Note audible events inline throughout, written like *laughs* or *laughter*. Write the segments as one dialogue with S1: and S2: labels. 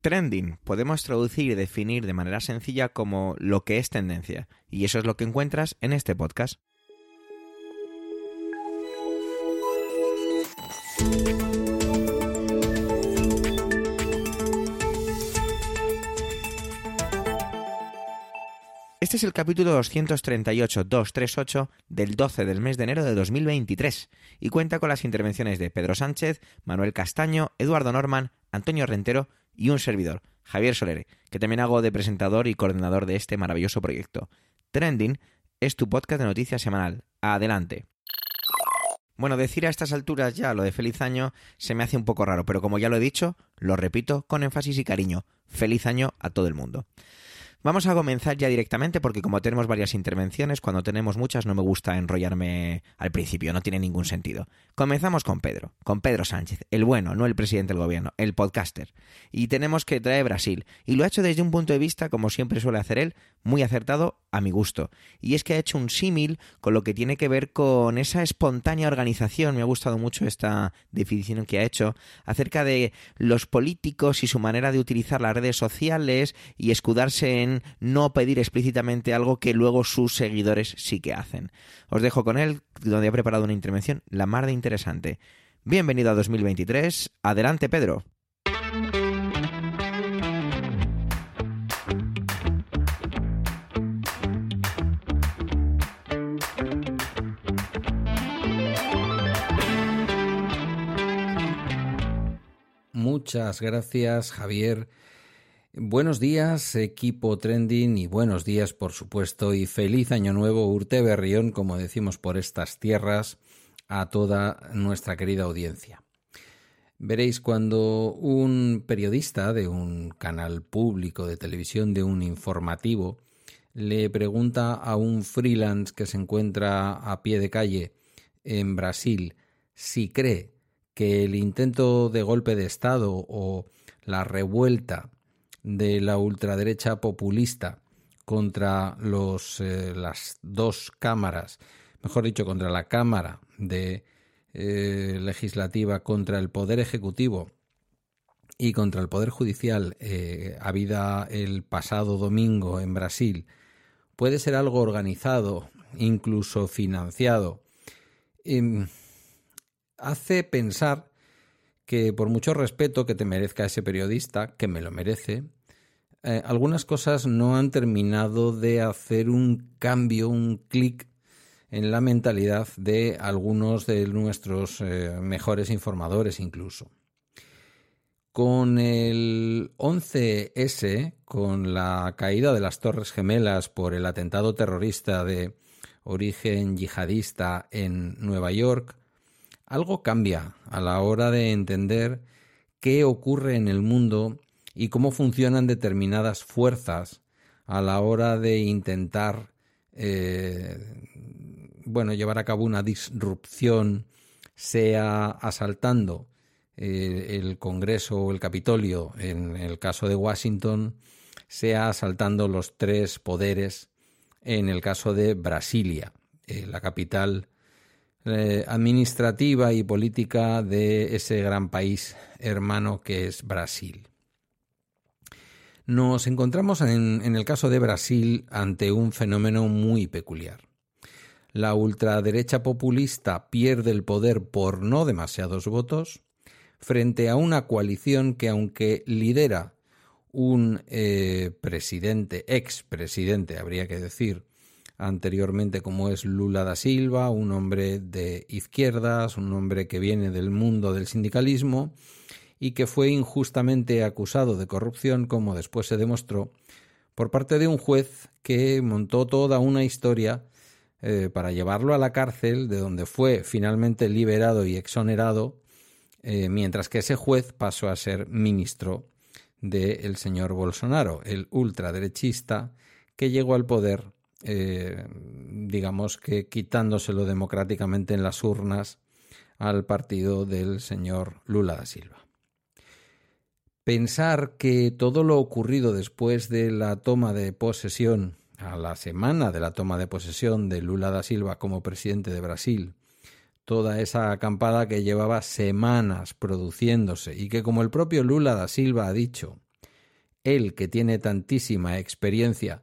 S1: Trending podemos traducir y definir de manera sencilla como lo que es tendencia, y eso es lo que encuentras en este podcast. Este es el capítulo 238-238 del 12 del mes de enero de 2023 y cuenta con las intervenciones de Pedro Sánchez, Manuel Castaño, Eduardo Norman, Antonio Rentero y un servidor, Javier Solere, que también hago de presentador y coordinador de este maravilloso proyecto. Trending es tu podcast de noticias semanal. Adelante. Bueno, decir a estas alturas ya lo de feliz año se me hace un poco raro, pero como ya lo he dicho, lo repito con énfasis y cariño. Feliz año a todo el mundo. Vamos a comenzar ya directamente porque como tenemos varias intervenciones, cuando tenemos muchas no me gusta enrollarme al principio, no tiene ningún sentido. Comenzamos con Pedro, con Pedro Sánchez, el bueno, no el presidente del gobierno, el podcaster. Y tenemos que traer Brasil. Y lo ha hecho desde un punto de vista, como siempre suele hacer él, muy acertado a mi gusto. Y es que ha hecho un símil con lo que tiene que ver con esa espontánea organización, me ha gustado mucho esta definición que ha hecho, acerca de los políticos y su manera de utilizar las redes sociales y escudarse en no pedir explícitamente algo que luego sus seguidores sí que hacen. Os dejo con él, donde ha preparado una intervención la mar de interesante. Bienvenido a 2023. Adelante, Pedro.
S2: Muchas gracias, Javier. Buenos días, equipo trending, y buenos días, por supuesto, y feliz año nuevo, Urte Berrión, como decimos por estas tierras, a toda nuestra querida audiencia. Veréis, cuando un periodista de un canal público de televisión, de un informativo, le pregunta a un freelance que se encuentra a pie de calle en Brasil si cree que el intento de golpe de Estado o la revuelta de la ultraderecha populista contra los, eh, las dos cámaras, mejor dicho, contra la Cámara de eh, Legislativa, contra el Poder Ejecutivo y contra el Poder Judicial, eh, habida el pasado domingo en Brasil, puede ser algo organizado, incluso financiado, em, hace pensar que por mucho respeto que te merezca ese periodista, que me lo merece, eh, algunas cosas no han terminado de hacer un cambio, un clic en la mentalidad de algunos de nuestros eh, mejores informadores incluso. Con el 11S, con la caída de las Torres Gemelas por el atentado terrorista de origen yihadista en Nueva York, algo cambia a la hora de entender qué ocurre en el mundo y cómo funcionan determinadas fuerzas a la hora de intentar eh, bueno, llevar a cabo una disrupción, sea asaltando eh, el Congreso o el Capitolio, en el caso de Washington, sea asaltando los tres poderes, en el caso de Brasilia, eh, la capital eh, administrativa y política de ese gran país hermano que es Brasil. Nos encontramos en, el caso de Brasil ante un fenómeno muy peculiar. La ultraderecha populista pierde el poder por no demasiados votos frente a una coalición que aunque lidera un eh, presidente, expresidente, habría que decir, anteriormente como es Lula da Silva, un hombre de izquierdas, un hombre que viene del mundo del sindicalismo y que fue injustamente acusado de corrupción, como después se demostró, por parte de un juez que montó toda una historia eh, para llevarlo a la cárcel, de donde fue finalmente liberado y exonerado, eh, mientras que ese juez pasó a ser ministro del señor Bolsonaro, el ultraderechista que llegó al poder eh, digamos que quitándoselo democráticamente en las urnas al partido del señor Lula da Silva. Pensar que todo lo ocurrido después de la toma de posesión, a la semana de la toma de posesión de Lula da Silva como presidente de Brasil, toda esa acampada que llevaba semanas produciéndose y que como el propio Lula da Silva ha dicho, él que tiene tantísima experiencia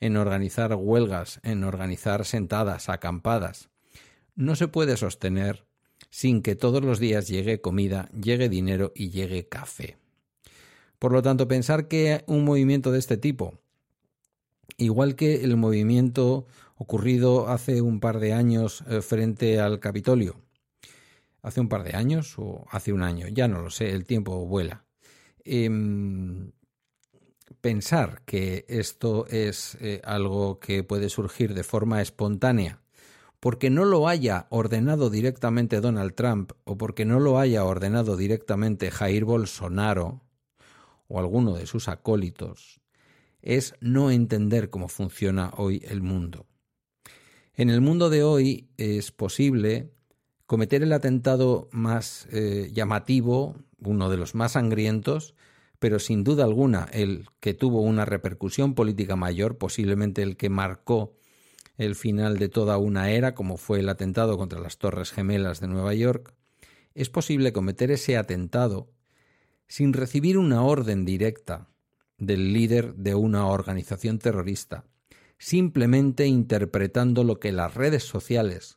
S2: en organizar huelgas, en organizar sentadas, acampadas, no se puede sostener sin que todos los días llegue comida, llegue dinero y llegue café. Por lo tanto, pensar que un movimiento de este tipo, igual que el movimiento ocurrido hace un par de años eh, frente al Capitolio, hace un par de años o hace un año, ya no lo sé, el tiempo vuela. Em, pensar que esto es eh, algo que puede surgir de forma espontánea porque no lo haya ordenado directamente Donald Trump o porque no lo haya ordenado directamente Jair Bolsonaro o alguno de sus acólitos, es no entender cómo funciona hoy el mundo. En el mundo de hoy es posible cometer el atentado más eh, llamativo, uno de los más sangrientos, pero sin duda alguna el que tuvo una repercusión política mayor, posiblemente el que marcó el final de toda una era, como fue el atentado contra las Torres Gemelas de Nueva York, es posible cometer ese atentado sin recibir una orden directa del líder de una organización terrorista, simplemente interpretando lo que las redes sociales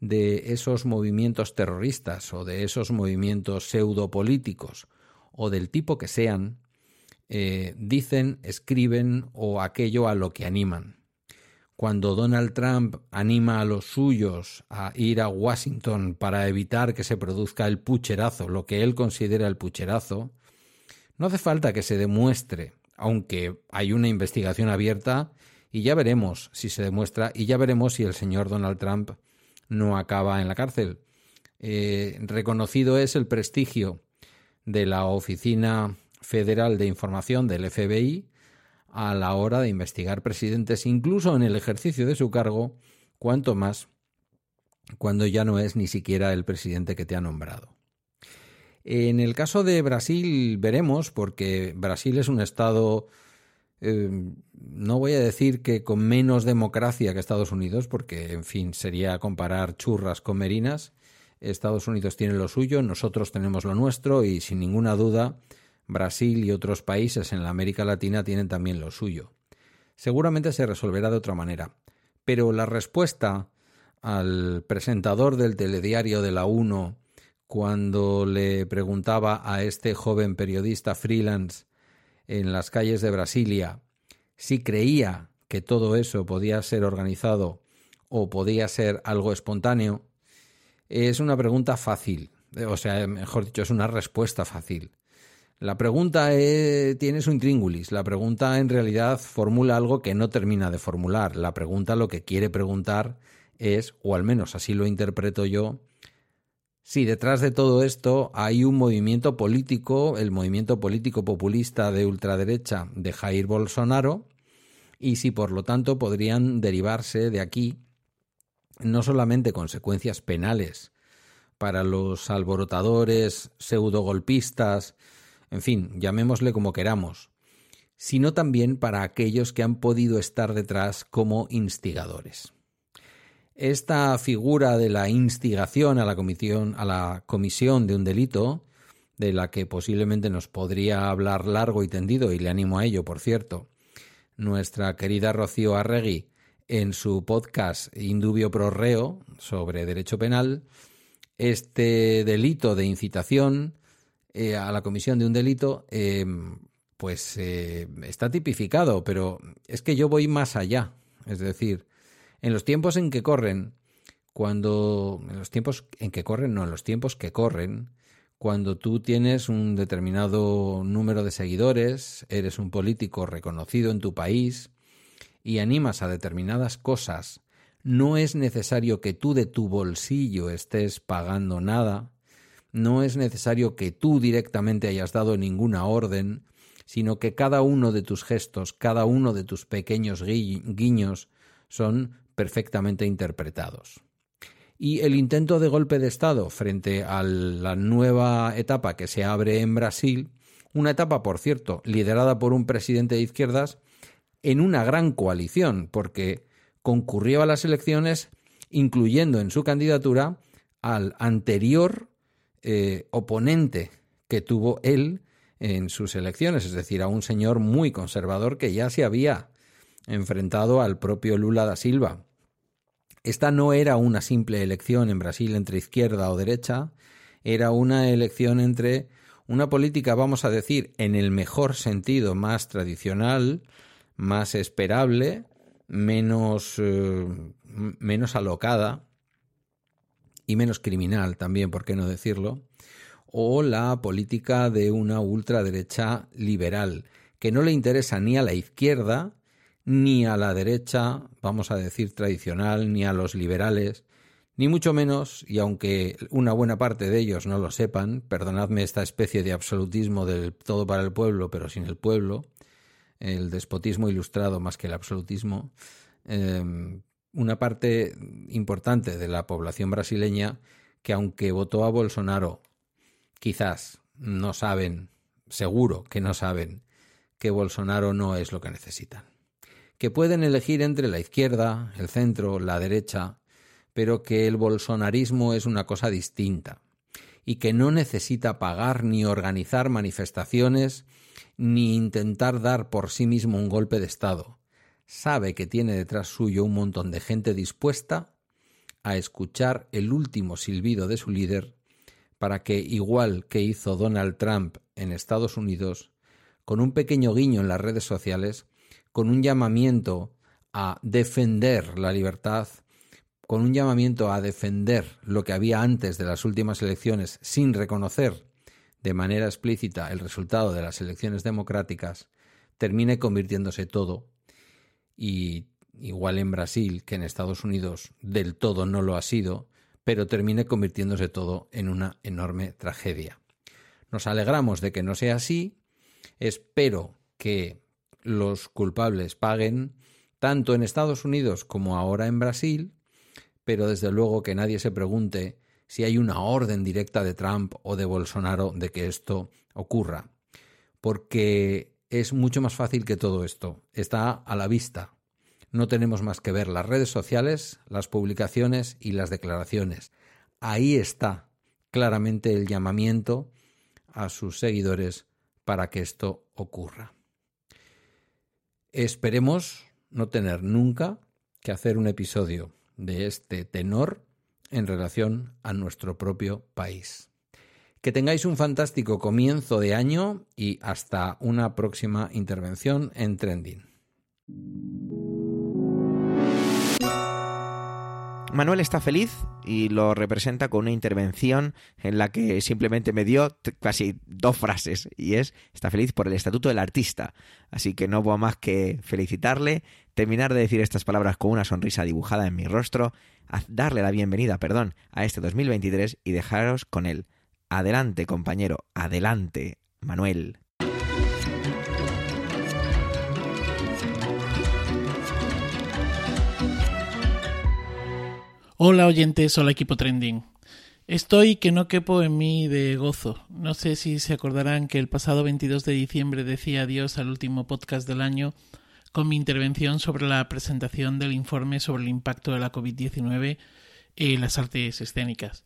S2: de esos movimientos terroristas o de esos movimientos pseudopolíticos o del tipo que sean, eh, dicen, escriben o aquello a lo que animan cuando Donald Trump anima a los suyos a ir a Washington para evitar que se produzca el pucherazo, lo que él considera el pucherazo, no hace falta que se demuestre, aunque hay una investigación abierta y ya veremos si se demuestra y ya veremos si el señor Donald Trump no acaba en la cárcel. Eh, reconocido es el prestigio de la Oficina Federal de Información del FBI, a la hora de investigar presidentes, incluso en el ejercicio de su cargo, cuanto más cuando ya no es ni siquiera el presidente que te ha nombrado. En el caso de Brasil veremos, porque Brasil es un estado, eh, no voy a decir que con menos democracia que Estados Unidos, porque en fin sería comparar churras con merinas. Estados Unidos tiene lo suyo, nosotros tenemos lo nuestro y sin ninguna duda Brasil y otros países en la América Latina tienen también lo suyo. Seguramente se resolverá de otra manera, pero la respuesta al presentador del telediario de la UNO cuando le preguntaba a este joven periodista freelance en las calles de Brasilia si creía que todo eso podía ser organizado o podía ser algo espontáneo, es una pregunta fácil, o sea, mejor dicho, es una respuesta fácil. La pregunta tiene su intríngulis. La pregunta en realidad formula algo que no termina de formular. La pregunta lo que quiere preguntar es, o al menos así lo interpreto yo, si detrás de todo esto hay un movimiento político, el movimiento político populista de ultraderecha de Jair Bolsonaro, y si por lo tanto podrían derivarse de aquí no solamente consecuencias penales para los alborotadores pseudogolpistas en fin, llamémosle como queramos, sino también para aquellos que han podido estar detrás como instigadores. Esta figura de la instigación a la comisión, a la comisión de un delito, de la que posiblemente nos podría hablar largo y tendido, y le animo a ello, por cierto, nuestra querida Rocío Arregui en su podcast Indubio pro reo sobre derecho penal, este delito de incitación eh, a la comisión de un delito, em, pues eh, está tipificado, pero es que yo voy más allá. Es decir, en los tiempos en que corren, cuando. En los tiempos en que corren, no, en los tiempos que corren, cuando tú tienes un determinado número de seguidores, eres un político reconocido en tu país y animas a determinadas cosas, no es necesario que tú de tu bolsillo estés pagando nada, no es necesario que tú directamente hayas dado ninguna orden, sino que cada uno de tus gestos, cada uno de tus pequeños guiños son perfectamente interpretados. Y el intento de golpe de Estado frente a la nueva etapa que se abre en Brasil, una etapa, por cierto, liderada por un presidente de izquierdas, en una gran coalición, porque concurrió a las elecciones incluyendo en su candidatura al anterior eh, oponente que tuvo él en sus elecciones, es decir, a un señor muy conservador que ya se había enfrentado al propio Lula da Silva. Esta no era una simple elección en Brasil entre izquierda o derecha, era una elección entre una política, vamos a decir, en el mejor sentido, más tradicional, más esperable, menos, eh, menos alocada y menos criminal también, por qué no decirlo, o la política de una ultraderecha liberal, que no le interesa ni a la izquierda, ni a la derecha, vamos a decir, tradicional, ni a los liberales, ni mucho menos, y aunque una buena parte de ellos no lo sepan, perdonadme esta especie de absolutismo del todo para el pueblo, pero sin el pueblo, el despotismo ilustrado más que el absolutismo, em, una parte importante de la población brasileña que aunque votó a Bolsonaro, quizás no saben, seguro que no saben, que Bolsonaro no es lo que necesitan. Que pueden elegir entre la izquierda, el centro, la derecha, pero que el bolsonarismo es una cosa distinta y que no necesita pagar ni organizar manifestaciones ni intentar dar por sí mismo un golpe de Estado. Sabe que tiene detrás suyo un montón de gente dispuesta a escuchar el último silbido de su líder para que, igual que hizo Donald Trump en Estados Unidos, con un pequeño guiño en las redes sociales, con un llamamiento a defender la libertad, con un llamamiento a defender lo que había antes de las últimas elecciones sin reconocer de manera explícita el resultado de las elecciones democráticas, termine convirtiéndose todo, y igual en Brasil que en Estados Unidos del todo no lo ha sido, pero termine convirtiéndose todo en una enorme tragedia. Nos alegramos de que no sea así, espero que los culpables paguen tanto en Estados Unidos como ahora en Brasil, pero desde luego que nadie se pregunte si hay una orden directa de Trump o de Bolsonaro de que esto ocurra, porque es mucho más fácil que todo esto, está a la vista. No tenemos más que ver las redes sociales, las publicaciones y las declaraciones. Ahí está claramente el llamamiento a sus seguidores para que esto ocurra. Esperemos no tener nunca que hacer un episodio de este tenor en relación a nuestro propio país. Que tengáis un fantástico comienzo de año y hasta una próxima intervención en Trending.
S1: Manuel está feliz y lo representa con una intervención en la que simplemente me dio casi dos frases y es está feliz por el estatuto del artista. Así que no puedo más que felicitarle, terminar de decir estas palabras con una sonrisa dibujada en mi rostro, darle la bienvenida, perdón, a este 2023 y dejaros con él. Adelante, compañero, adelante, Manuel.
S3: Hola oyentes, hola equipo trending. Estoy que no quepo en mí de gozo. No sé si se acordarán que el pasado 22 de diciembre decía adiós al último podcast del año con mi intervención sobre la presentación del informe sobre el impacto de la COVID-19 en las artes escénicas.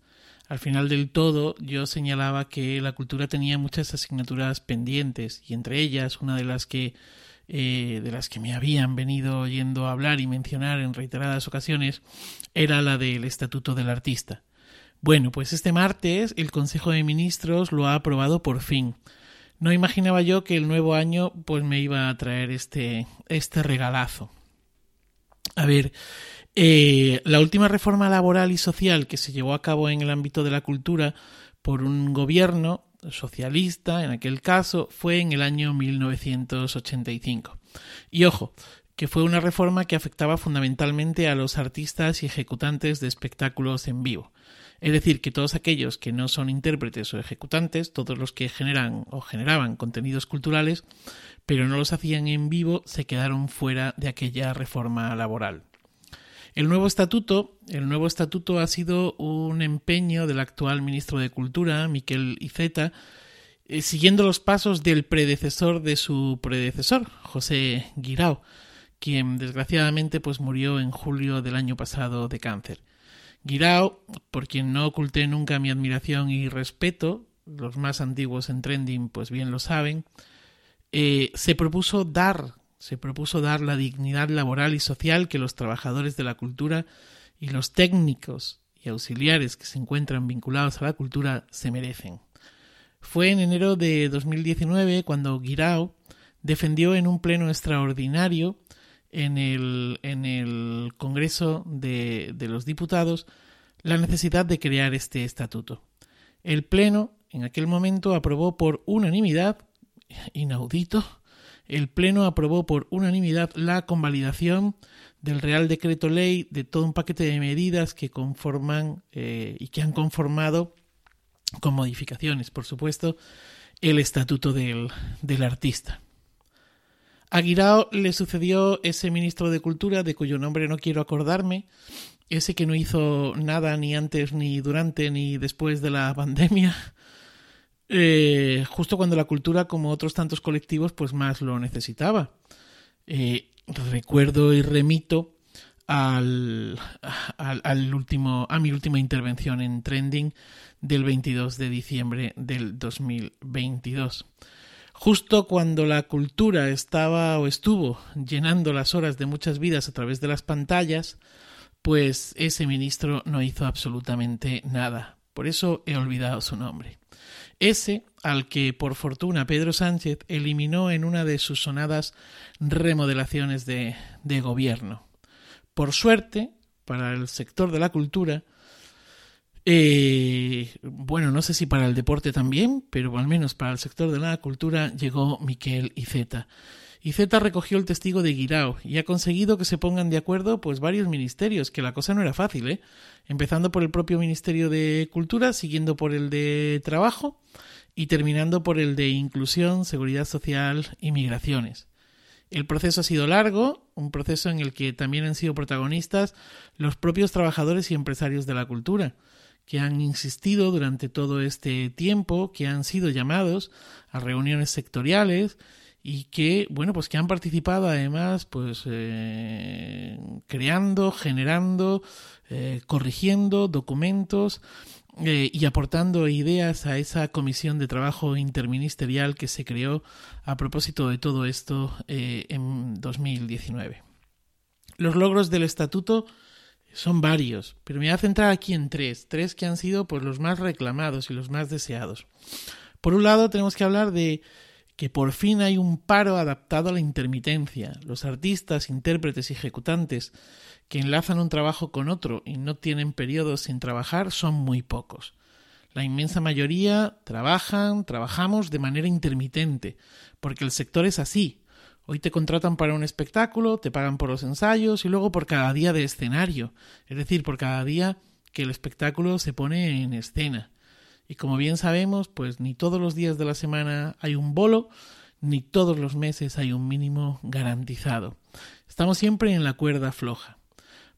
S3: Al final del todo yo señalaba que la cultura tenía muchas asignaturas pendientes y entre ellas una de las que eh, de las que me habían venido oyendo hablar y mencionar en reiteradas ocasiones era la del Estatuto del Artista. Bueno, pues este martes el Consejo de Ministros lo ha aprobado por fin. No imaginaba yo que el nuevo año pues me iba a traer este, este regalazo. A ver, eh, la última reforma laboral y social que se llevó a cabo en el ámbito de la cultura por un gobierno socialista, en aquel caso, fue en el año 1985. Y ojo, que fue una reforma que afectaba fundamentalmente a los artistas y ejecutantes de espectáculos en vivo. Es decir, que todos aquellos que no son intérpretes o ejecutantes, todos los que generan o generaban contenidos culturales, pero no los hacían en vivo, se quedaron fuera de aquella reforma laboral. El nuevo estatuto, el nuevo estatuto ha sido un empeño del actual ministro de Cultura, Miquel Iceta, eh, siguiendo los pasos del predecesor de su predecesor, José Guirao, quien desgraciadamente pues murió en julio del año pasado de cáncer. Guirao, por quien no oculté nunca mi admiración y respeto, los más antiguos en trending pues bien lo saben, eh, se propuso dar, se propuso dar la dignidad laboral y social que los trabajadores de la cultura y los técnicos y auxiliares que se encuentran vinculados a la cultura se merecen. Fue en enero de 2019 cuando Guirao defendió en un pleno extraordinario en el, en el Congreso de, de los Diputados la necesidad de crear este estatuto. El Pleno en aquel momento aprobó por unanimidad, inaudito, el Pleno aprobó por unanimidad la convalidación del Real Decreto Ley de todo un paquete de medidas que conforman eh, y que han conformado, con modificaciones, por supuesto, el estatuto del, del artista. A le sucedió ese ministro de Cultura, de cuyo nombre no quiero acordarme, ese que no hizo nada ni antes, ni durante, ni después de la pandemia, *laughs* eh, justo cuando la cultura, como otros tantos colectivos, pues más lo necesitaba. Eh, recuerdo y remito al, al, al, último, a mi última intervención en Trending del 22 de diciembre del 2022. Justo cuando la cultura estaba o estuvo llenando las horas de muchas vidas a través de las pantallas, pues ese ministro no hizo absolutamente nada. Por eso he olvidado su nombre. Ese al que, por fortuna, Pedro Sánchez eliminó en una de sus sonadas remodelaciones de, de gobierno. Por suerte, para el sector de la cultura, eh, bueno, no sé si para el deporte también, pero al menos para el sector de la cultura llegó Miquel Iceta. Iceta recogió el testigo de Guirao y ha conseguido que se pongan de acuerdo pues varios ministerios, que la cosa no era fácil, ¿eh? Empezando por el propio Ministerio de Cultura, siguiendo por el de Trabajo y terminando por el de Inclusión, Seguridad Social y Migraciones. El proceso ha sido largo, un proceso en el que también han sido protagonistas los propios trabajadores y empresarios de la cultura que han insistido durante todo este tiempo, que han sido llamados a reuniones sectoriales y que, bueno, pues que han participado además, pues eh, creando, generando, eh, corrigiendo documentos eh, y aportando ideas a esa comisión de trabajo interministerial que se creó a propósito de todo esto en 2019. Los logros del estatuto son varios, pero me voy a centrar aquí en tres, tres que han sido pues, los más reclamados y los más deseados. Por un lado, tenemos que hablar de que por fin hay un paro adaptado a la intermitencia. Los artistas, intérpretes y ejecutantes que enlazan un trabajo con otro y no tienen periodos sin trabajar son muy pocos. La inmensa mayoría trabajan, trabajamos de manera intermitente, porque el sector es así, Hoy te contratan para un espectáculo, te pagan por los ensayos y luego por cada día de escenario, es decir, por cada día que el espectáculo se pone en escena. Y como bien sabemos, pues ni todos los días de la semana hay un bolo, ni todos los meses hay un mínimo garantizado. Estamos siempre en la cuerda floja.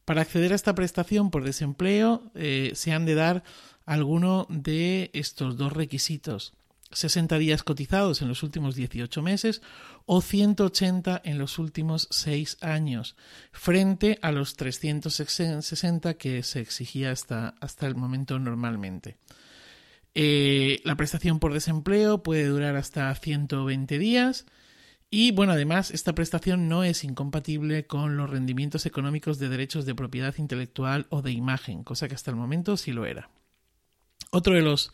S3: Para acceder a esta prestación por desempleo eh, se han de dar alguno de estos dos requisitos. 60 días cotizados en los últimos 18 meses o 180 en los últimos 6 años, frente a los 360 que se exigía hasta, hasta el momento normalmente. Eh, la prestación por desempleo puede durar hasta 120 días y bueno, además esta prestación no es incompatible con los rendimientos económicos de derechos de propiedad intelectual o de imagen, cosa que hasta el momento sí lo era. Otro de los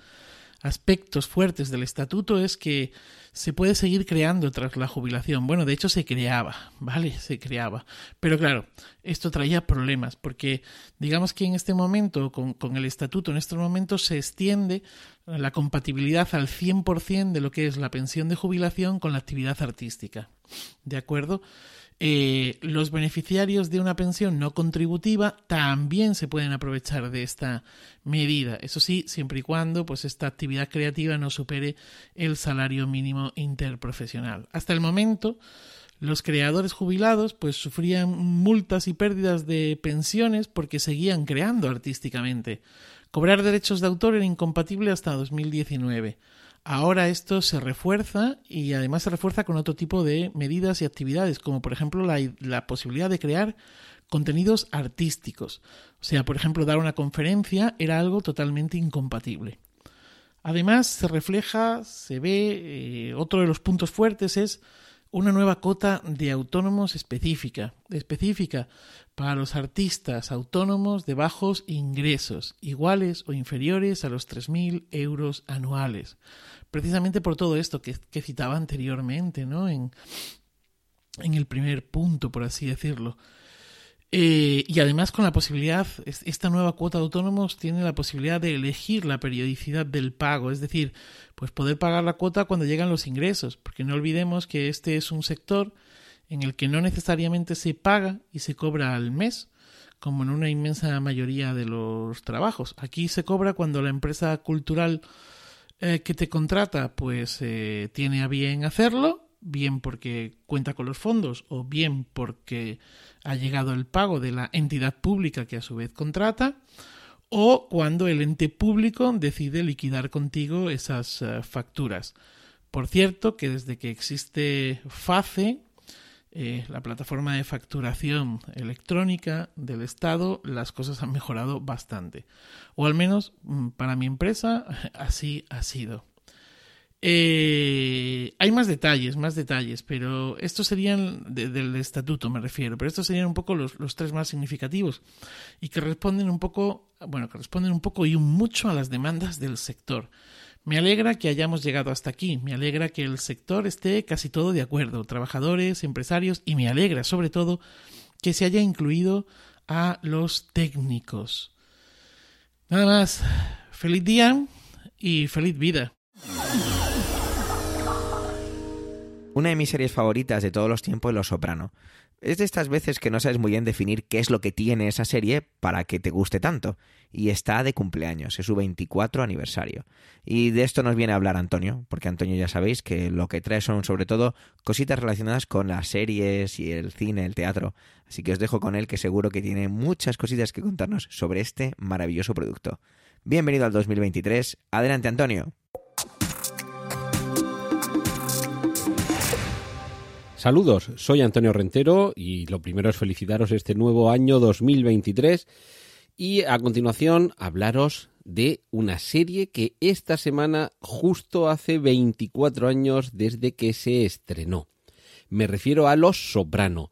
S3: aspectos fuertes del estatuto es que se puede seguir creando tras la jubilación. Bueno, de hecho se creaba, ¿vale? Se creaba. Pero claro, esto traía problemas porque digamos que en este momento, con, el estatuto, en estos momentos se extiende la compatibilidad al 100% de lo que es la pensión de jubilación con la actividad artística. ¿De acuerdo? Eh, los beneficiarios de una pensión no contributiva también se pueden aprovechar de esta medida. Eso sí, siempre y cuando pues, esta actividad creativa no supere el salario mínimo interprofesional. Hasta el momento, los creadores jubilados pues sufrían multas y pérdidas de pensiones porque seguían creando artísticamente. Cobrar derechos de autor era incompatible hasta 2019. Ahora esto se refuerza y además se refuerza con otro tipo de medidas y actividades, como por ejemplo la, posibilidad de crear contenidos artísticos. O sea, por ejemplo, dar una conferencia era algo totalmente incompatible. Además, se refleja, se ve, eh, otro de los puntos fuertes es una nueva cota de autónomos específica, específica para los artistas autónomos de bajos ingresos, iguales o inferiores a los 3.000 euros anuales. Precisamente por todo esto que, que citaba anteriormente, ¿no? En, en el primer punto, por así decirlo. Eh, y además con la posibilidad, esta nueva cuota de autónomos tiene la posibilidad de elegir la periodicidad del pago, es decir, pues poder pagar la cuota cuando llegan los ingresos, porque no olvidemos que este es un sector en el que no necesariamente se paga y se cobra al mes, como en una inmensa mayoría de los trabajos. Aquí se cobra cuando la empresa cultural eh, que te contrata pues eh, tiene a bien hacerlo bien porque cuenta con los fondos o bien porque ha llegado el pago de la entidad pública que a su vez contrata, o cuando el ente público decide liquidar contigo esas eh, facturas. Por cierto, que desde que existe FACE, eh, la plataforma de facturación electrónica del Estado, las cosas han mejorado bastante. O al menos mm, para mi empresa *laughs* así ha sido. Eh, hay más detalles, más detalles, pero estos serían del estatuto, me refiero, pero estos serían un poco los, los, tres más significativos y que responden un poco, bueno, que responden un poco y un mucho a las demandas del sector. Me alegra que hayamos llegado hasta aquí, me alegra que el sector esté casi todo de acuerdo, trabajadores, empresarios, y me alegra sobre todo que se haya incluido a los técnicos. Nada más, feliz día y feliz vida.
S1: Una de mis series favoritas de todos los tiempos es Los Soprano. Es de estas veces que no sabes muy bien definir qué es lo que tiene esa serie para que te guste tanto. Y está de cumpleaños, es su 24 aniversario. Y de esto nos viene a hablar Antonio, porque Antonio ya sabéis que lo que trae son sobre todo cositas relacionadas con las series y el cine, el teatro. Así que os dejo con él que seguro que tiene muchas cositas que contarnos sobre este maravilloso producto. Bienvenido al 2023. Adelante Antonio.
S4: Saludos, soy Antonio Rentero y lo primero es felicitaros este nuevo año 2023 y a continuación hablaros de una serie que esta semana justo hace 24 años desde que se estrenó. Me refiero a Los Soprano,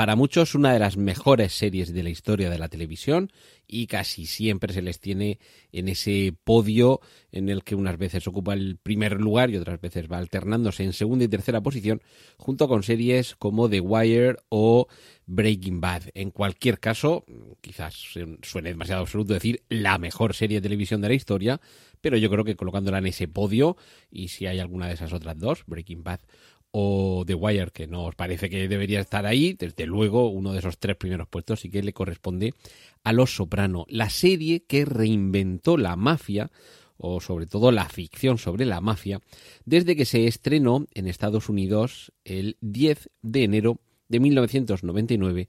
S4: para muchos una de las mejores series de la historia de la televisión y casi siempre se les tiene en ese podio en el que unas veces ocupa el primer lugar y otras veces va alternándose en segunda y tercera posición junto con series como The Wire o Breaking Bad. En cualquier caso, quizás suene demasiado absoluto decir la mejor serie de televisión de la historia, pero yo creo que colocándola en ese podio y si hay alguna de esas otras dos, Breaking Bad o The Wire, que no os parece que debería estar ahí, desde luego uno de esos tres primeros puestos sí que le corresponde a Los Soprano, la serie que reinventó la mafia o sobre todo la ficción sobre la mafia, desde que se estrenó en Estados Unidos el 10 de enero de 1999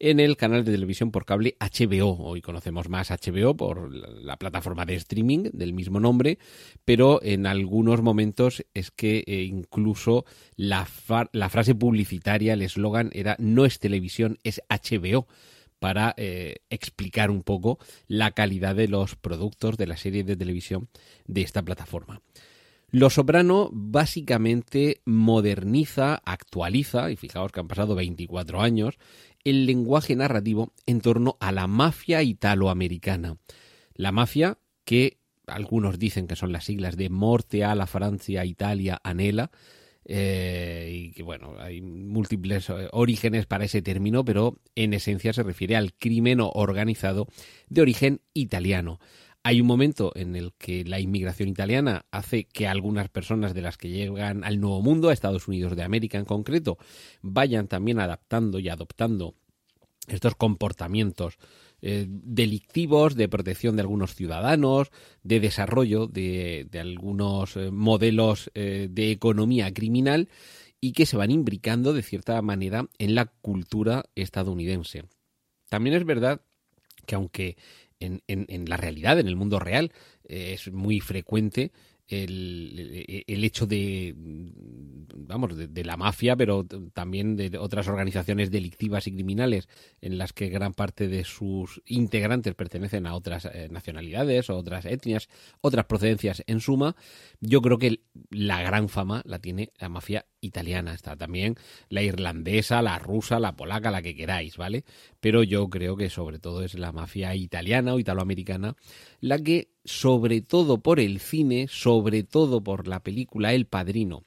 S4: en el canal de televisión por cable HBO. Hoy conocemos más HBO por la plataforma de streaming del mismo nombre, pero en algunos momentos es que eh, incluso la, frase publicitaria, el eslogan era no es televisión, es HBO para eh, explicar un poco la calidad de los productos de la serie de televisión de esta plataforma. Lo Soprano básicamente moderniza, actualiza, y fijaos que han pasado 24 años, el lenguaje narrativo en torno a la mafia italoamericana. La mafia que algunos dicen que son las siglas de Morte a la Francia, Italia, Anela, eh, y que bueno, hay múltiples eh, orígenes para ese término, pero en esencia se refiere al crimen organizado de origen italiano. Hay un momento en el que la inmigración italiana hace que algunas personas de las que llegan al Nuevo Mundo, a Estados Unidos de América en concreto, vayan también adaptando y adoptando estos comportamientos eh, delictivos, de protección de algunos ciudadanos, de desarrollo de, algunos eh, modelos eh, de economía criminal y que se van imbricando de cierta manera en la cultura estadounidense. También es verdad que aunque en, en, la realidad, en el mundo real, eh, es muy frecuente el, el, hecho de vamos, de, la mafia, pero también de otras organizaciones delictivas y criminales en las que gran parte de sus integrantes pertenecen a otras eh, nacionalidades otras etnias, otras procedencias en suma, yo creo que la gran fama la tiene la mafia italiana. Está también la irlandesa, la rusa, la polaca, la que queráis, ¿vale? Pero yo creo que sobre todo es la mafia italiana o italoamericana la que, sobre todo por el cine, sobre todo por la película El Padrino,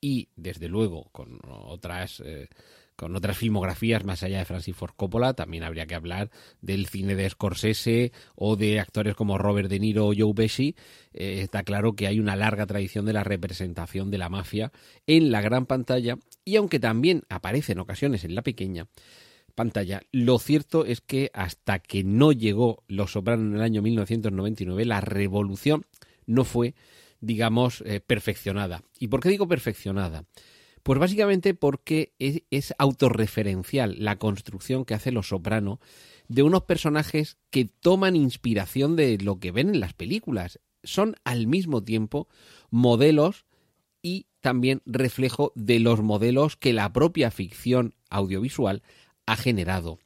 S4: y desde luego con otras eh, con otras filmografías más allá de Francis Ford Coppola también habría que hablar del cine de Scorsese o de actores como Robert De Niro o Joe Pesci. Eh, está claro que hay una larga tradición de la representación de la mafia en la gran pantalla y aunque también aparece en ocasiones en la pequeña pantalla. Lo cierto es que hasta que no llegó Los Sopranos en el año 1999, la revolución no fue digamos, eh, perfeccionada. ¿Y por qué digo perfeccionada? Pues básicamente porque es, es, autorreferencial la construcción que hace Los Soprano de unos personajes que toman inspiración de lo que ven en las películas. Son al mismo tiempo modelos y también reflejo de los modelos que la propia ficción audiovisual ha generado.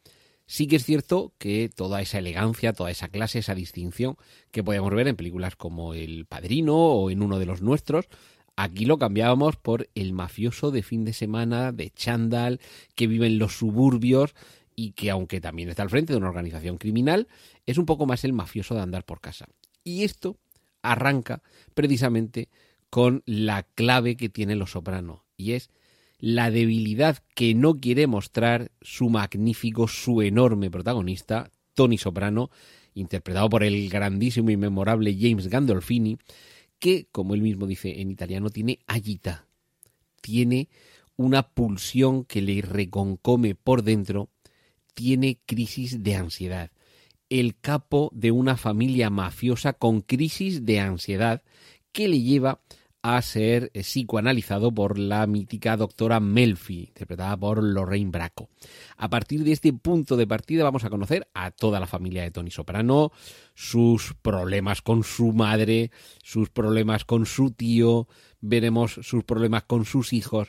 S4: Sí que es cierto que toda esa elegancia, toda esa clase, esa distinción que podíamos ver en películas como El Padrino o en uno de los nuestros, aquí lo cambiábamos por el mafioso de fin de semana, de Chandal, que vive en los suburbios y que aunque también está al frente de una organización criminal, es un poco más el mafioso de andar por casa. Y esto arranca precisamente con la clave que tiene Los Soprano, y es la debilidad que no quiere mostrar su magnífico, su enorme protagonista, Tony Soprano, interpretado por el grandísimo y memorable James Gandolfini, que, como él mismo dice en italiano, tiene agita, tiene una pulsión que le reconcome por dentro, tiene crisis de ansiedad. El capo de una familia mafiosa con crisis de ansiedad que le lleva a ser eh, psicoanalizado por la mítica doctora Melfi, interpretada por Lorraine Bracco. A partir de este punto de partida vamos a conocer a toda la familia de Tony Soprano, sus problemas con su madre, sus problemas con su tío, veremos sus problemas con sus hijos,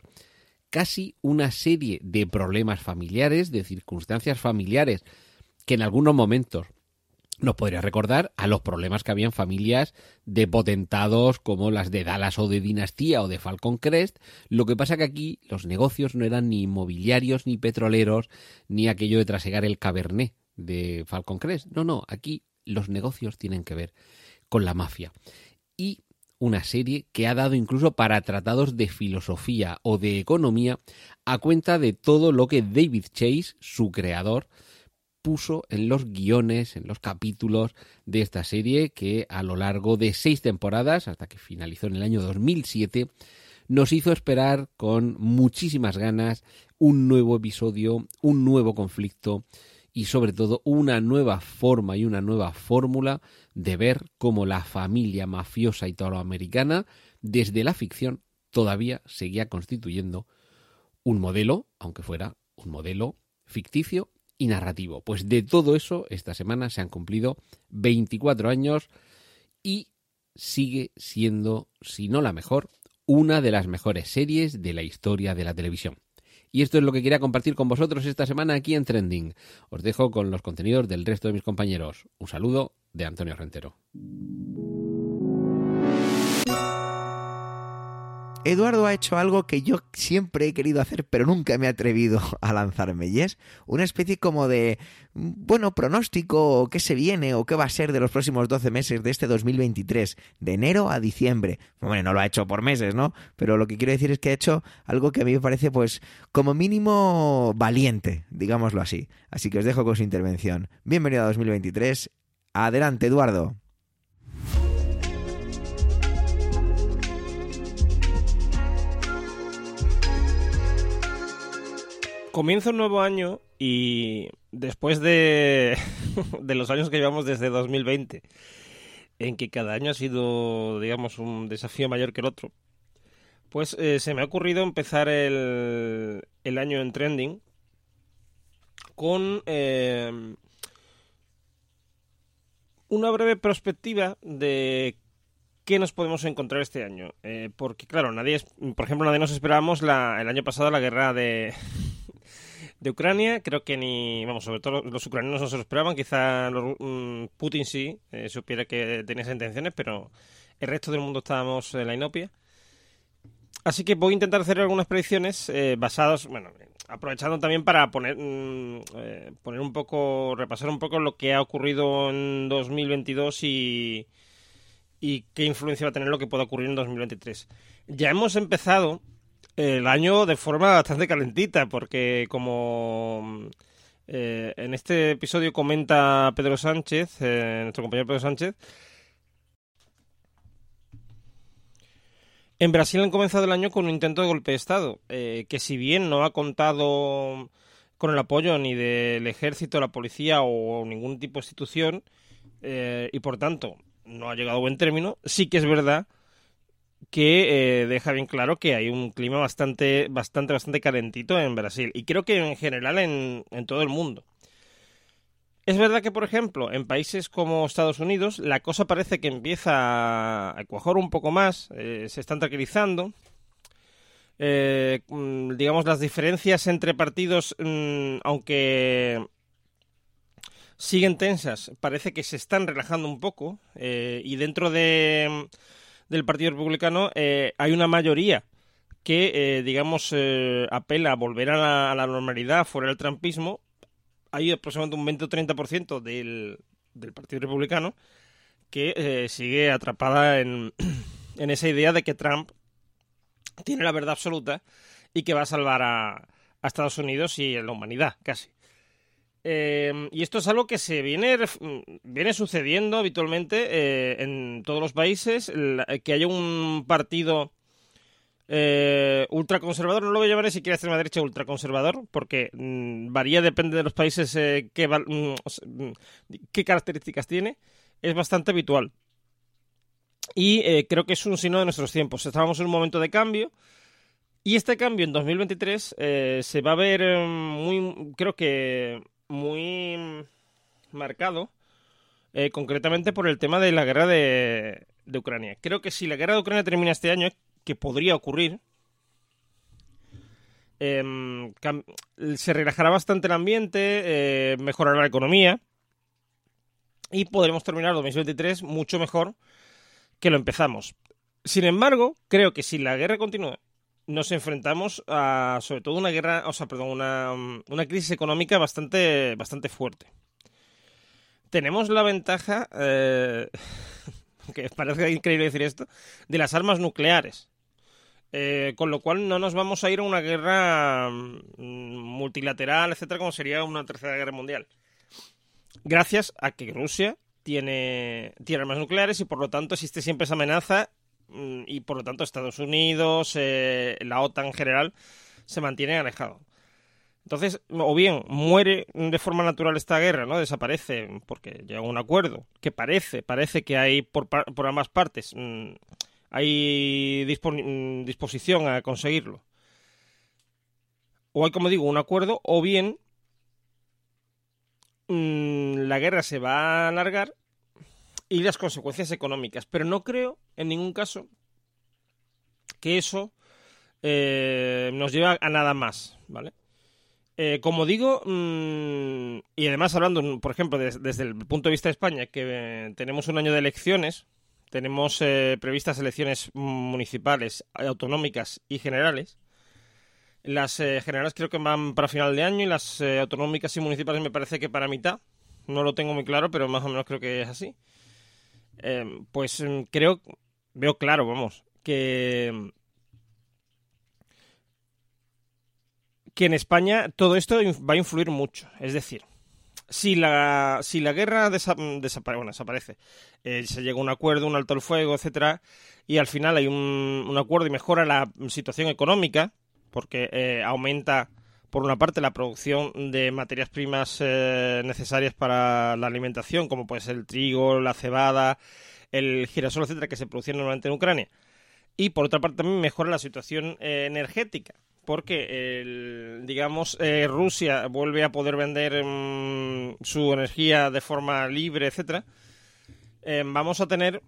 S4: casi una serie de problemas familiares, de circunstancias familiares que en algunos momentos nos podría recordar a los problemas que había en familias de potentados como las de Dallas o de Dinastía o de Falcon Crest. Lo que pasa que aquí los negocios no eran ni inmobiliarios, ni petroleros, ni aquello de trasegar el cabernet de Falcon Crest. No, no, aquí los negocios tienen que ver con la mafia. Y una serie que ha dado incluso para tratados de filosofía o de economía a cuenta de todo lo que David Chase, su creador, puso en los guiones, en los capítulos de esta serie que a lo largo de seis temporadas, hasta que finalizó en el año 2007, nos hizo esperar con muchísimas ganas un nuevo episodio, un nuevo conflicto y sobre todo una nueva forma y una nueva fórmula de ver cómo la familia mafiosa italoamericana desde la ficción todavía seguía constituyendo un modelo, aunque fuera un modelo ficticio y narrativo. Pues de todo eso, esta semana se han cumplido 24 años y sigue siendo, si no la mejor, una de las mejores series de la historia de la televisión. Y esto es lo que quería compartir con vosotros esta semana aquí en Trending. Os dejo con los contenidos del resto de mis compañeros. Un saludo de Antonio Rentero.
S1: Eduardo ha hecho algo que yo siempre he querido hacer, pero nunca me he atrevido *laughs* a lanzarme, y es una especie como de, bueno, pronóstico, o qué se viene, o qué va a ser de los próximos 12 meses de este 2023, de enero a diciembre. Bueno, no lo ha hecho por meses, ¿no? Pero lo que quiero decir es que ha hecho algo que a mí me parece, pues, como mínimo valiente, digámoslo así. Así que os dejo con su intervención. Bienvenido a 2023. Adelante, Eduardo.
S5: Comienza un nuevo año y después de, *laughs* de los años que llevamos desde 2020, en que cada año ha sido, digamos, un desafío mayor que el otro, pues eh, se me ha ocurrido empezar el, el año en trending con eh, una breve perspectiva de qué nos podemos encontrar este año. Eh, porque, claro, nadie, por ejemplo, nadie nos esperábamos el año pasado la guerra de, de Ucrania. Creo que ni, vamos, sobre todo los ucranianos no se lo esperaban. Quizá mm, Putin sí eh, supiera que tenía esas intenciones, pero el resto del mundo estábamos en la inopia. Así que voy a intentar hacer algunas predicciones eh, basadas, bueno, aprovechando también para poner, mm, eh, poner un poco, repasar un poco lo que ha ocurrido en 2022 y, y qué influencia va a tener lo que pueda ocurrir en 2023. Ya hemos empezado el año de forma bastante calentita, porque como eh, en este episodio comenta Pedro Sánchez, eh, nuestro compañero Pedro Sánchez, en Brasil han comenzado el año con un intento de golpe de Estado, eh, que si bien no ha contado con el apoyo ni del ejército, la policía o ningún tipo de institución, y por tanto no ha llegado a buen término, sí que es verdad que eh, deja bien claro que hay un clima bastante, bastante, bastante calentito en Brasil y creo que en general en, en todo el mundo. Es verdad que, por ejemplo, en países como Estados Unidos, la cosa parece que empieza a cuajar un poco más, eh, se están tranquilizando. Eh, mm, digamos, las diferencias entre partidos, mm, aunque siguen tensas, parece que se están relajando un poco y dentro de, del Partido Republicano eh, hay una mayoría que, eh, digamos, apela a volver a la, normalidad fuera del trampismo. Hay aproximadamente un 20 o 30% del, del Partido Republicano que sigue atrapada en, *clears throat* en esa idea de que Trump tiene la verdad absoluta y que va a salvar a, a Estados Unidos y a la humanidad, casi. Eh, y esto es algo que se viene, viene sucediendo habitualmente eh, en todos los países, que haya un partido eh, ultraconservador, no lo voy a llamar siquiera extrema derecha ultraconservador, porque mm, varía, depende de los países eh, mm, mm, qué características tiene, es bastante habitual. Y creo que es un signo de nuestros tiempos. Estábamos en un momento de cambio. Y este cambio en 2023 se va a ver muy, creo que muy marcado, eh, concretamente por el tema de la guerra de, Ucrania. Creo que si la guerra de Ucrania termina este año, que podría ocurrir, em, se relajará bastante el ambiente, eh, mejorará la economía y podremos terminar 2023 mucho mejor que lo empezamos. Sin embargo, creo que si la guerra continúa nos enfrentamos a, sobre todo, una guerra, o sea, perdón, una, una crisis económica bastante, bastante fuerte. Tenemos la ventaja, eh, *laughs* que parece increíble decir esto, de las armas nucleares. Eh, con lo cual no nos vamos a ir a una guerra mm, multilateral, etcétera, como sería una tercera guerra mundial. Gracias a que Rusia tiene, tiene armas nucleares y por lo tanto existe siempre esa amenaza Mm, y por lo tanto Estados Unidos, eh, la OTAN en general, se mantiene alejado. Entonces, o bien muere de forma natural esta guerra, ¿no? Desaparece porque llega un acuerdo, que parece, parece que hay por, por ambas partes, mm, hay mm, disposición a conseguirlo. O hay, como digo, un acuerdo, o bien la guerra se va a alargar y las consecuencias económicas. Pero no creo en ningún caso que eso eh, nos lleve a nada más, ¿vale? Eh, como digo, mm, y además hablando, por ejemplo, desde el punto de vista de España, que eh, tenemos un año de elecciones, tenemos previstas elecciones municipales, autonómicas y generales. Las generales creo que van para final de año y las autonómicas y municipales me parece que para mitad. No lo tengo muy claro, pero más o menos creo que es así. Em, pues em, creo, veo claro, vamos, que, que en España todo esto va a influir mucho. Es decir, si la, si la guerra desaparece, eh, se llega a un acuerdo, un alto el fuego, etcétera, y al final hay un, un acuerdo y mejora la situación económica, porque eh, aumenta por una parte, la producción de materias primas eh, necesarias para la alimentación, como puede ser el trigo, la cebada, el girasol, etcétera, que se producían normalmente en Ucrania. Y por otra parte, también mejora la situación eh, energética, porque, digamos, eh, Rusia vuelve a poder vender mm, su energía de forma libre, etcétera. vamos a tener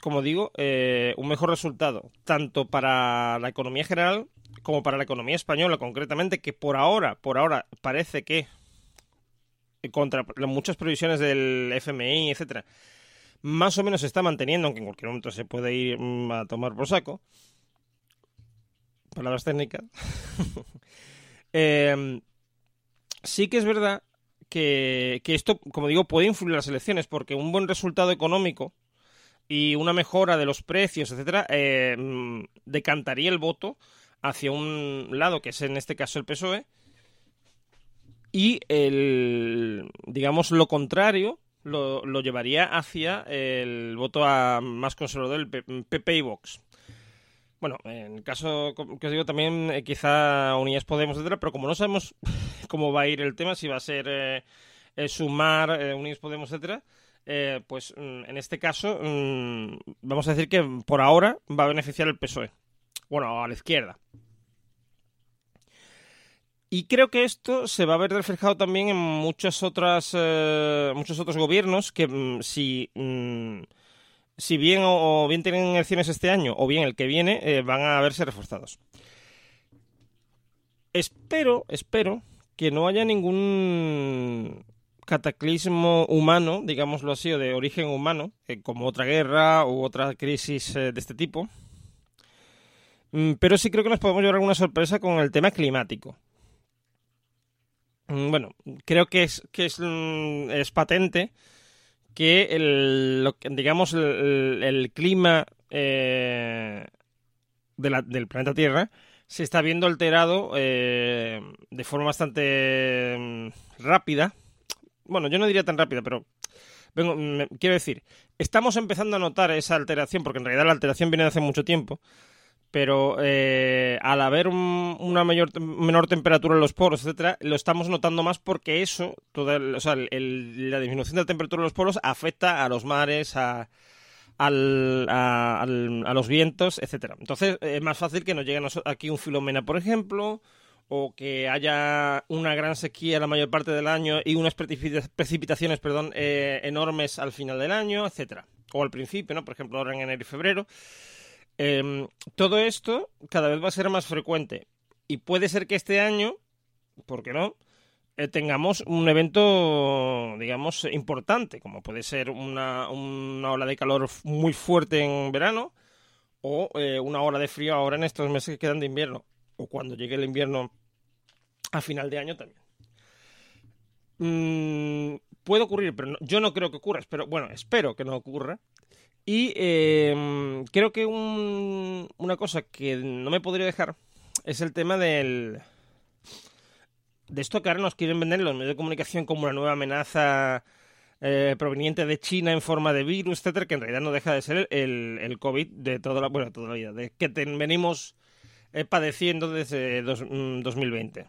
S5: como digo, eh, un mejor resultado, tanto para la economía general como para la economía española, concretamente, que por ahora, por ahora, parece que contra muchas previsiones del FMI, etcétera, más o menos se está manteniendo, aunque en cualquier momento se puede ir mm, a tomar por saco. Palabras técnicas. *laughs* Em, sí que es verdad que, esto, como digo, puede influir en las elecciones, porque un buen resultado económico y una mejora de los precios, etcétera, em, decantaría el voto hacia un lado, que es en este caso el PSOE, y el, digamos, lo contrario lo, llevaría hacia el voto a más conservador, el PP y Vox. Bueno, en el caso que os digo también, eh, quizá Unidas Podemos, etcétera, pero como no sabemos *laughs* cómo va a ir el tema, si va a ser eh, eh, sumar Unidas Podemos, etcétera, pues mm, en este caso mm, vamos a decir que por ahora va a beneficiar el PSOE. Bueno, a la izquierda. Y creo que esto se va a ver reflejado también en muchas otras, eh, muchos otros gobiernos que mm, si, mm, si bien o, bien tienen elecciones este año o bien el que viene, eh, van a verse reforzados. Espero, espero que no haya ningún cataclismo humano, digámoslo así, o de origen humano, eh, como otra guerra u otra crisis de este tipo. Mm, pero sí creo que nos podemos llevar alguna sorpresa con el tema climático. Mm, bueno, creo que es, que es, mm, patente que el, digamos, el, clima eh, del planeta Tierra se está viendo alterado eh, de forma bastante rápida. Bueno, yo no diría tan rápida, pero quiero decir, estamos empezando a notar esa alteración, porque en realidad la alteración viene de hace mucho tiempo, pero eh, al haber una mayor menor temperatura en los poros, etcétera, lo estamos notando más porque eso, toda o sea, la disminución de la temperatura en los polos afecta a los mares, a, al, a, los vientos, etcétera. Entonces es más fácil que nos llegue aquí un filomena, por ejemplo, o que haya una gran sequía la mayor parte del año y unas precipitaciones, perdón, eh, enormes al final del año, etcétera, o al principio, ¿no? Por ejemplo, ahora en enero y febrero. Em, todo esto cada vez va a ser más frecuente y puede ser que este año, ¿por qué no? Eh, tengamos un evento, digamos, importante, como puede ser una, ola de calor muy fuerte en verano o eh, una ola de frío ahora en estos meses que quedan de invierno o cuando llegue el invierno a final de año también. Mm, puede ocurrir, pero yo no creo que ocurra, pero bueno, espero que no ocurra. Y em, creo que una cosa que no me podría dejar es el tema del de esto que ahora nos quieren vender los medios de comunicación como una nueva amenaza eh, proveniente de China en forma de virus, etcétera, que en realidad no deja de ser el, el COVID de toda la, bueno, toda la vida, de que venimos eh, padeciendo desde 2020, mm,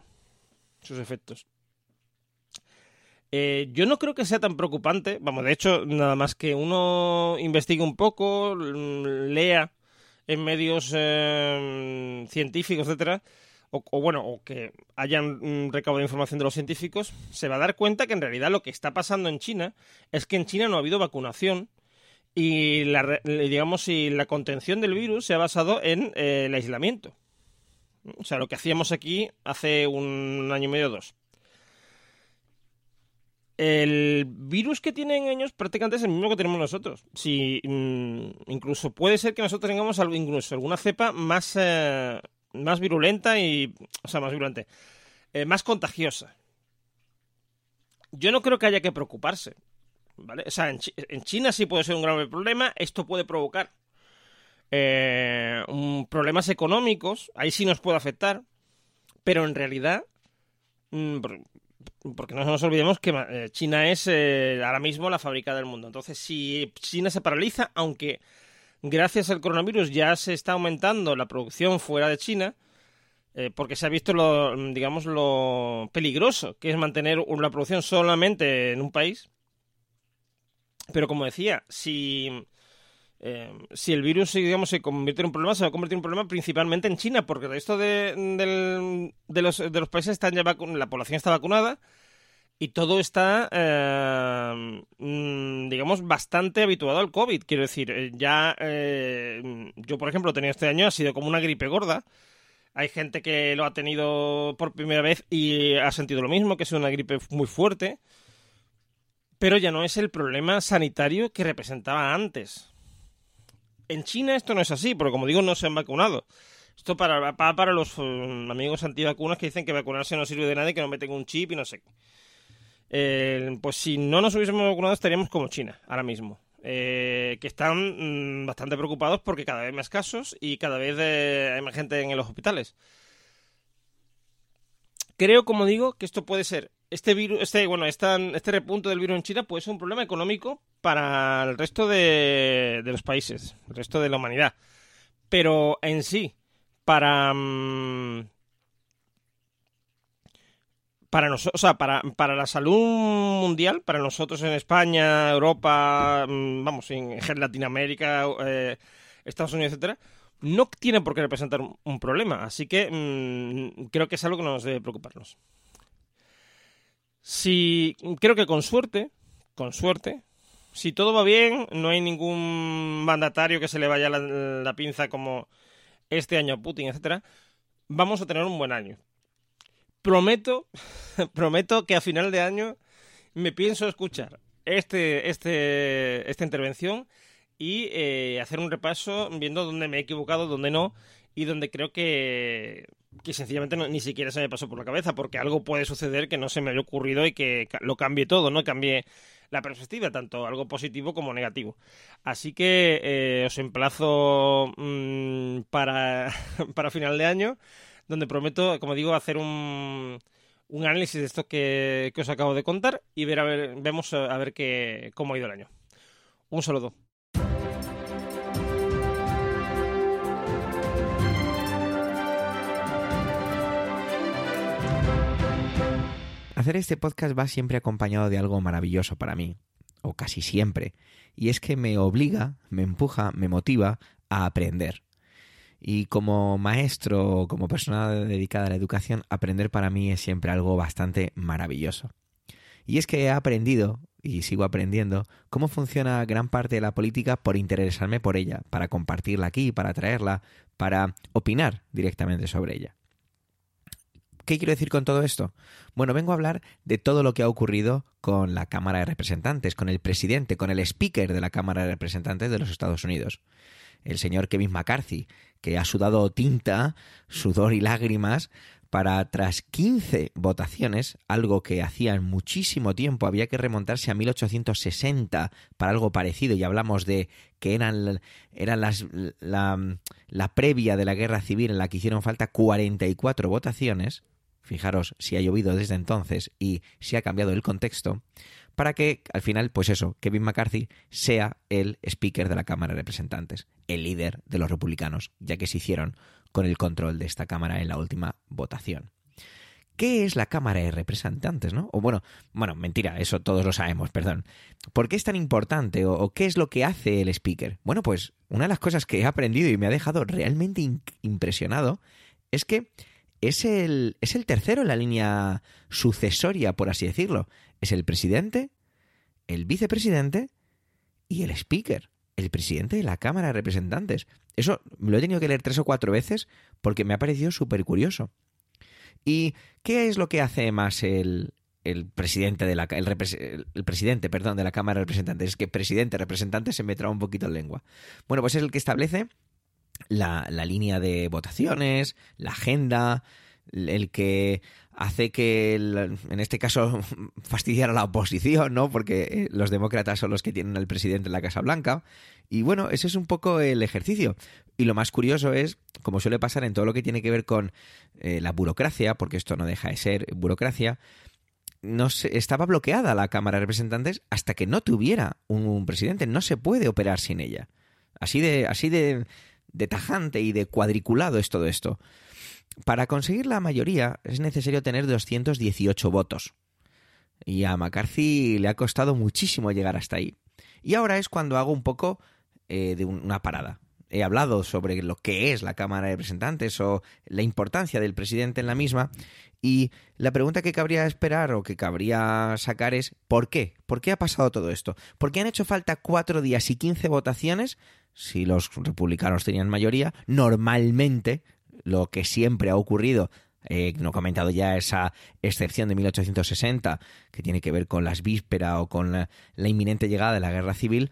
S5: sus efectos. Eh, yo no creo que sea tan preocupante. Vamos, de hecho, nada más que uno investigue un poco, lea en medios eh, científicos, etcétera, o, bueno, o que hayan mm, recaudado información de los científicos, se va a dar cuenta que en realidad lo que está pasando en China es que en China no ha habido vacunación y la, digamos, y la contención del virus se ha basado en eh, el aislamiento. O sea, lo que hacíamos aquí hace un año y medio o dos. El virus que tienen ellos prácticamente es el mismo que tenemos nosotros. Si, mm, incluso puede ser que nosotros tengamos alguna cepa más, eh, más virulenta y. O sea, más virulenta. Eh, más contagiosa. Yo no creo que haya que preocuparse. ¿Vale? O sea, en, China sí puede ser un grave problema. Esto puede provocar eh, problemas económicos. Ahí sí nos puede afectar. Pero en realidad. Mm, porque no nos olvidemos que eh, China es eh, ahora mismo la fábrica del mundo. Entonces, si China se paraliza, aunque gracias al coronavirus ya se está aumentando la producción fuera de China, eh, porque se ha visto lo, digamos, lo peligroso que es mantener la producción solamente en un país. Pero como decía, si eh, si el virus digamos, se convierte en un problema, se va a convertir en un problema principalmente en China, porque el resto de, los, países están ya la población está vacunada y todo está, eh, digamos, bastante habituado al COVID. Quiero decir, eh, ya eh, yo, por ejemplo, he tenido este año, ha sido como una gripe gorda. Hay gente que lo ha tenido por primera vez y ha sentido lo mismo, que es una gripe muy fuerte. Pero ya no es el problema sanitario que representaba antes. En China esto no es así, porque como digo, no se han vacunado. Esto para, para, los amigos antivacunas que dicen que vacunarse no sirve de nada y que no meten un chip y no sé. Eh, pues si no nos hubiésemos vacunado estaríamos como China ahora mismo. Eh, que están mm, bastante preocupados porque cada vez más casos y cada vez eh, hay más gente en los hospitales. Creo, como digo, que esto puede ser este virus, este bueno, este repunto del virus en China puede ser un problema económico para el resto de, los países, el resto de la humanidad. Pero en sí, para mm, nosotros, o sea, para, la salud mundial, para nosotros en España, Europa, mm, vamos, en Latinoamérica, eh, Estados Unidos, etcétera, no tiene por qué representar un, problema. Así que mm, creo que es algo que nos debe preocuparnos. Si creo que con suerte, con suerte, si todo va bien, no hay ningún mandatario que se le vaya la, pinza como este año a Putin, etcétera, vamos a tener un buen año. Prometo, *laughs* prometo que a final de año me pienso escuchar este, este, esta intervención y eh, hacer un repaso viendo dónde me he equivocado, dónde no, y donde creo que, que sencillamente ni siquiera se me pasó por la cabeza, porque algo puede suceder que no se me haya ocurrido y que lo cambie todo, ¿no? Cambie la perspectiva, tanto algo positivo como negativo. Así que eh, os emplazo mmm, para, *laughs* para final de año donde prometo, como digo, hacer un, un análisis de esto que, os acabo de contar y ver a ver, vemos a ver qué, cómo ha ido el año. Un saludo.
S1: Hacer este podcast va siempre acompañado de algo maravilloso para mí, o casi siempre, y es que me obliga, me empuja, me motiva a aprender. Y como maestro o como persona dedicada a la educación, aprender para mí es siempre algo bastante maravilloso. Y es que he aprendido, y sigo aprendiendo, cómo funciona gran parte de la política por interesarme por ella, para compartirla aquí, para traerla, para opinar directamente sobre ella. ¿Qué quiero decir con todo esto? Bueno, vengo a hablar de todo lo que ha ocurrido con la Cámara de Representantes, con el presidente, con el speaker de la Cámara de Representantes de los Estados Unidos el señor Kevin McCarthy, que ha sudado tinta, sudor y lágrimas para tras 15 votaciones, algo que hacía muchísimo tiempo, había que remontarse a 1860 para algo parecido, y hablamos de que eran, eran las, la, la previa de la guerra civil en la que hicieron falta 44 votaciones, fijaros si ha llovido desde entonces y si ha cambiado el contexto, para que al final, pues eso, Kevin McCarthy sea el speaker de la Cámara de Representantes, el líder de los republicanos, ya que se hicieron con el control de esta Cámara en la última votación. ¿Qué es la Cámara de Representantes, no? O bueno, bueno, mentira, eso todos lo sabemos, perdón. ¿Por qué es tan importante o, qué es lo que hace el speaker? Bueno, pues una de las cosas que he aprendido y me ha dejado realmente impresionado es que es el, es el tercero en la línea sucesoria, por así decirlo es el presidente, el vicepresidente y el speaker, el presidente de la Cámara de Representantes. Eso lo he tenido que leer tres o cuatro veces porque me ha parecido súper curioso. ¿Y qué es lo que hace más el, el presidente de la el, presidente, perdón, de la Cámara de Representantes? Es que presidente, representante se me traba un poquito en lengua. Bueno, pues es el que establece la, la línea de votaciones, la agenda, el que hace que, en este caso, *laughs* fastidiar a la oposición, ¿no? Porque eh, los demócratas son los que tienen al presidente en la Casa Blanca. Y bueno, ese es un poco el ejercicio. Y lo más curioso es, como suele pasar en todo lo que tiene que ver con eh, la burocracia, porque esto no deja de ser burocracia, no estaba bloqueada la Cámara de Representantes hasta que no tuviera un, presidente. No se puede operar sin ella. Así de, así de, de tajante y de cuadriculado es todo esto. Para conseguir la mayoría es necesario tener 218 votos. Y a McCarthy le ha costado muchísimo llegar hasta ahí. Y ahora es cuando hago un poco eh, de una parada. he hablado sobre lo que es la Cámara de Representantes o la importancia del presidente en la misma. Y la pregunta que cabría esperar o que cabría sacar es ¿por qué? ¿Por qué ha pasado todo esto? ¿Por qué han hecho falta cuatro días y quince votaciones? Si los republicanos tenían mayoría, normalmente lo que siempre ha ocurrido eh, no he comentado ya esa excepción de 1860 que tiene que ver con las vísperas o con la, inminente llegada de la guerra civil,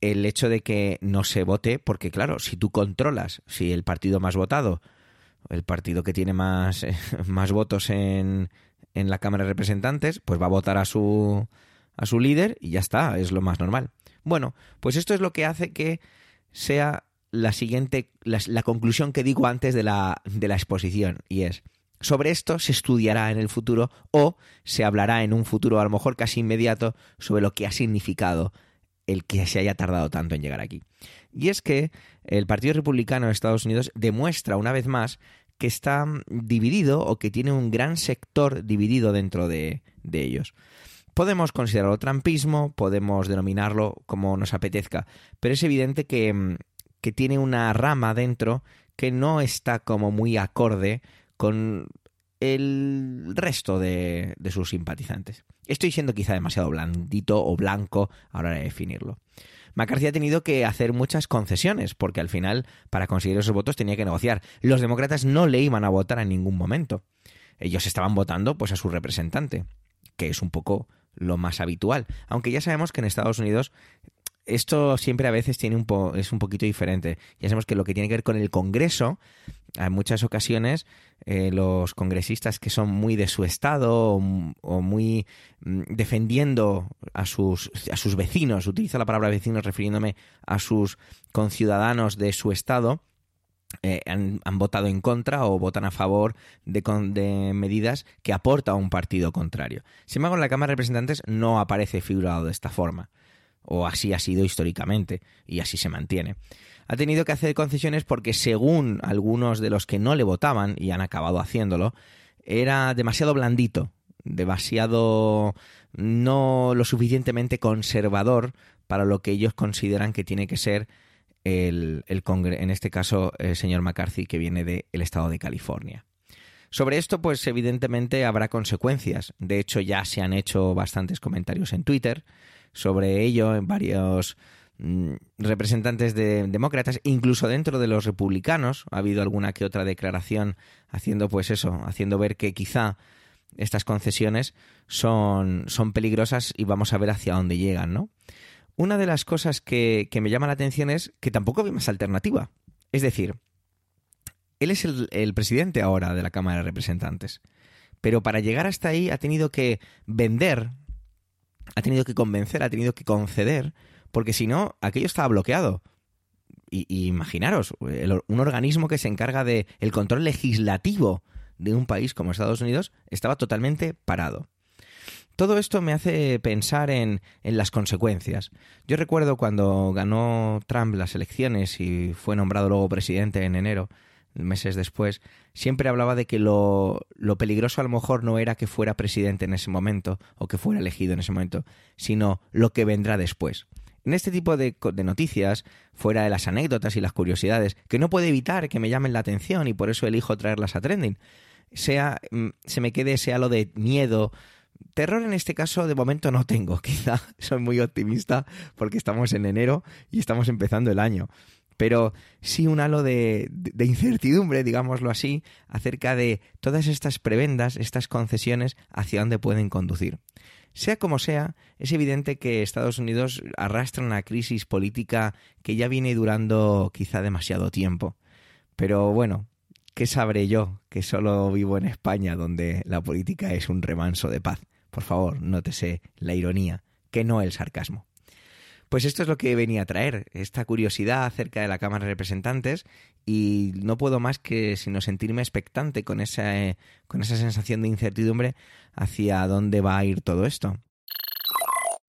S1: el hecho de que no se vote, porque claro, si tú controlas, si el partido más votado, el partido que tiene más, *laughs* más votos en, en la Cámara de Representantes, pues va a votar a su, a su líder y ya está, es lo más normal. Bueno, pues esto es lo que hace que sea la siguiente, la, conclusión que digo antes de la, de la exposición, y es, sobre esto se estudiará en el futuro o se hablará en un futuro a lo mejor casi inmediato sobre lo que ha significado el que se haya tardado tanto en llegar aquí. Y es que el Partido Republicano de Estados Unidos demuestra una vez más que está dividido o que tiene un gran sector dividido dentro de, de ellos. Podemos considerarlo trampismo, podemos denominarlo como nos apetezca, pero es evidente que, que tiene una rama dentro que no está como muy acorde con el resto de, de sus simpatizantes. Estoy siendo quizá demasiado blandito o blanco a la hora de definirlo. McCarthy ha tenido que hacer muchas concesiones, porque al final, para conseguir esos votos, tenía que negociar. Los demócratas no le iban a votar en ningún momento. Ellos estaban votando pues a su representante, que es un poco lo más habitual. Aunque ya sabemos que en Estados Unidos esto siempre a veces tiene un es un poquito diferente. Ya sabemos que lo que tiene que ver con el Congreso, en muchas ocasiones eh, los congresistas que son muy de su estado o, muy mm, defendiendo a sus, a sus vecinos, utilizo la palabra vecinos refiriéndome a sus conciudadanos de su estado, eh, han, votado en contra o votan a favor de, de, medidas que aporta a un partido contrario. Sin embargo, en la Cámara de Representantes no aparece figurado de esta forma o así ha sido históricamente, y así se mantiene. Ha tenido que hacer concesiones porque, según algunos de los que no le votaban, y han acabado haciéndolo, era demasiado blandito, demasiado no lo suficientemente conservador para lo que ellos consideran que tiene que ser el, el en este caso el señor McCarthy, que viene del estado de California. Sobre esto, pues evidentemente habrá consecuencias. De hecho, ya se han hecho bastantes comentarios en Twitter sobre ello en varios mm, representantes de demócratas, incluso dentro de los republicanos ha habido alguna que otra declaración haciendo pues eso, haciendo ver que quizá estas concesiones son, son peligrosas y vamos a ver hacia dónde llegan, ¿no? Una de las cosas que, me llama la atención es que tampoco hay más alternativa. Es decir, él es el, el presidente ahora de la Cámara de Representantes, pero para llegar hasta ahí ha tenido que vender ha tenido que convencer, ha tenido que conceder, porque si no, aquello estaba bloqueado. Y, imaginaros, un organismo que se encarga del el control legislativo de un país como Estados Unidos estaba totalmente parado. Todo esto me hace pensar en, las consecuencias. Yo recuerdo cuando ganó Trump las elecciones y fue nombrado luego presidente en enero, meses después, siempre hablaba de que lo, peligroso a lo mejor no era que fuera presidente en ese momento o que fuera elegido en ese momento, sino lo que vendrá después. En este tipo de, noticias, fuera de las anécdotas y las curiosidades, que no puede evitar que me llamen la atención y por eso elijo traerlas a trending, sea, mm, se me quede ese halo de miedo, Terror en este caso de momento no tengo, *laughs* quizá soy muy optimista porque estamos en enero y estamos empezando el año pero sí un halo de, incertidumbre, digámoslo así, acerca de todas estas prebendas, estas concesiones, hacia dónde pueden conducir. Sea como sea, es evidente que Estados Unidos arrastra una crisis política que ya viene durando quizá demasiado tiempo. Pero bueno, ¿qué sabré yo que solo vivo en España donde la política es un remanso de paz? Por favor, nótese la ironía, que no el sarcasmo. Pues esto es lo que venía a traer, esta curiosidad acerca de la Cámara de Representantes y no puedo más que sino sentirme expectante con esa, eh, con esa sensación de incertidumbre hacia dónde va a ir todo esto.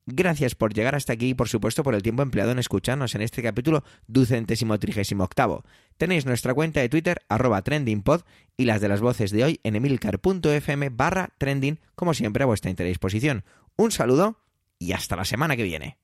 S1: Gracias por llegar hasta aquí y por supuesto por el tiempo empleado en escucharnos en este capítulo ducentésimo trigésimo octavo. Tenéis nuestra cuenta de Twitter arroba trendingpod y las de las voces de hoy en emilcar.fm barra trending como siempre a vuestra disposición. Un saludo y hasta la semana que viene.